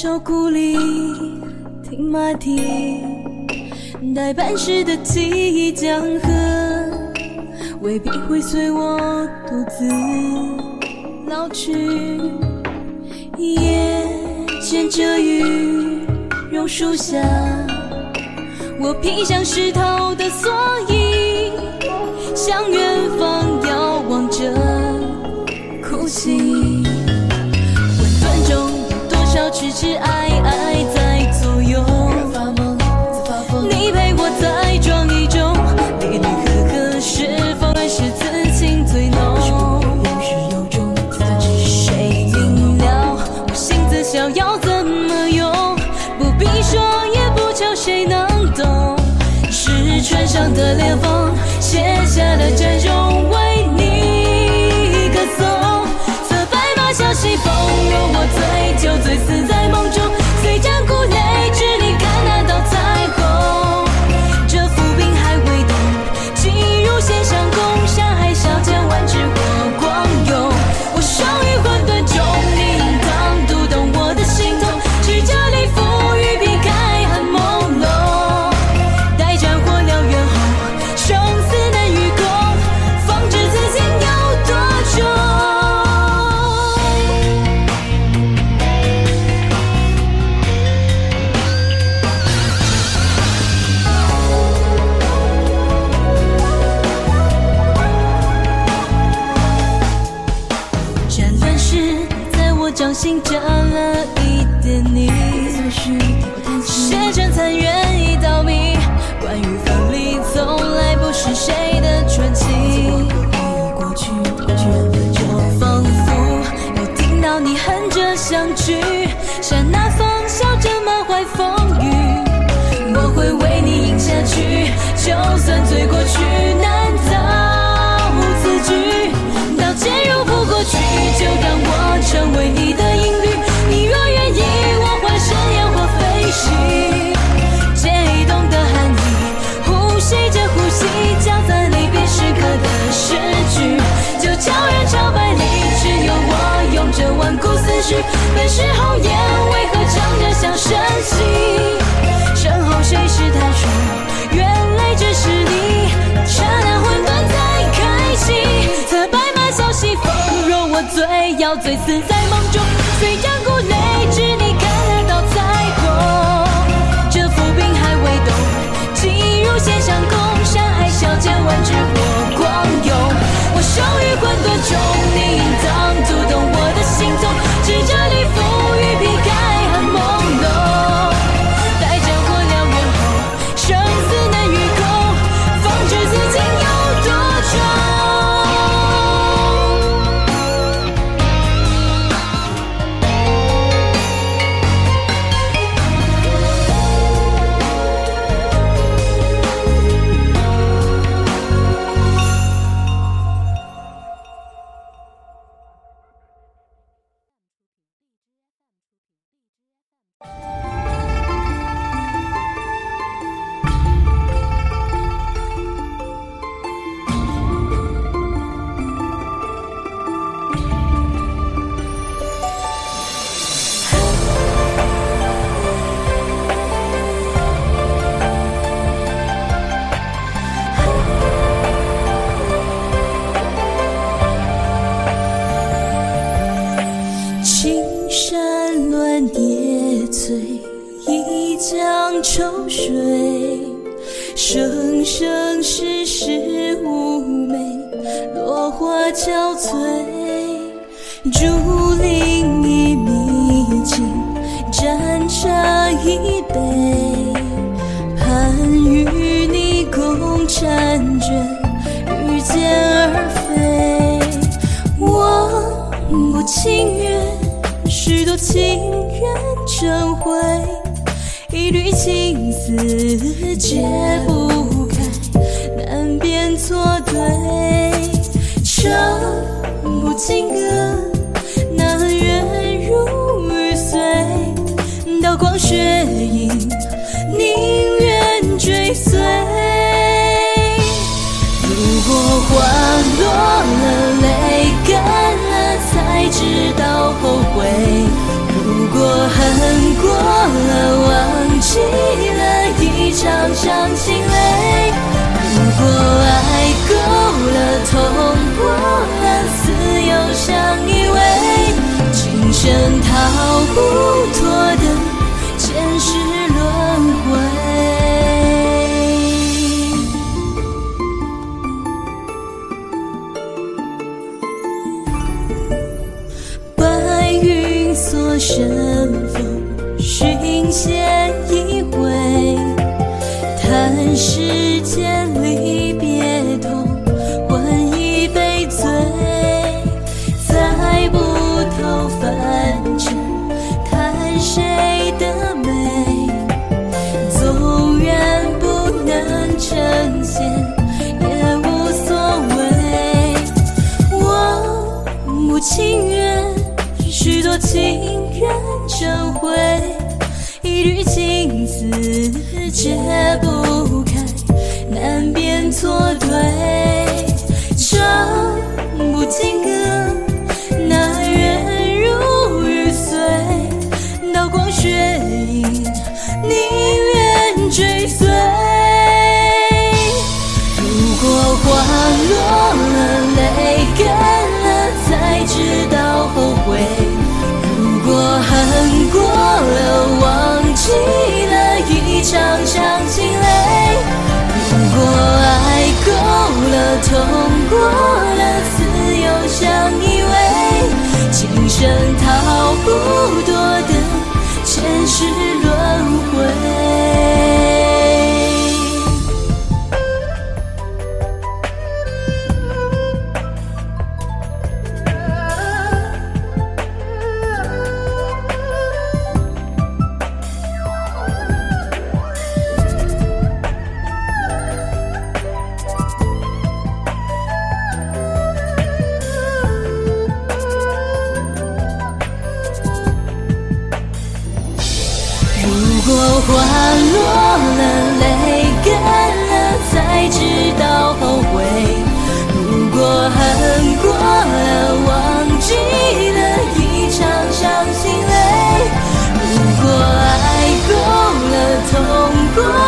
朝古里，听马蹄待办事的记忆江河，未必会随我独自老去。夜间遮雨榕树下，我披上湿透的蓑衣，向远方遥望着哭泣。痴痴爱爱在左右？你陪我在撞一中，离离合合是否还是此情最浓？谁明了我性子逍遥怎么用？不必说也不求谁能懂，是船上的裂缝写下了战容心就本是红颜，为何唱着响声息？身后谁是他说，原来只是你。刹那混沌才开启，策白马啸西风。若我醉，要醉死在梦中。虽战鼓擂，至你看得到彩虹。这浮冰还未动，急如弦上弓，山海笑见万尺火光涌。我生于混沌中，愁水。生生世世妩媚，落花憔悴。竹林一迷津，盏茶一杯。盼与你共婵娟，御剑而飞。我不情愿，许多情缘成灰，一缕情丝解不开，难辨错对。唱不尽歌，那月如雨碎，刀光血影，宁愿追随。如果花落了，泪干了，才知道后悔；如果恨过了，起了，一场场心累；如果爱够了，痛过了，自由相依偎，今生逃不脱的前世轮回。白云锁身风，寻仙情愿，许多情人成灰，一缕情丝解不开，难辨错对。唱不尽歌，那缘如雨碎，刀光血影，宁愿追随。如果花落了，泪过了，自由相依偎，今生逃不脱我花落了，泪干了，才知道后悔。如果恨过了，忘记了一场伤心泪；如果爱够了，痛过。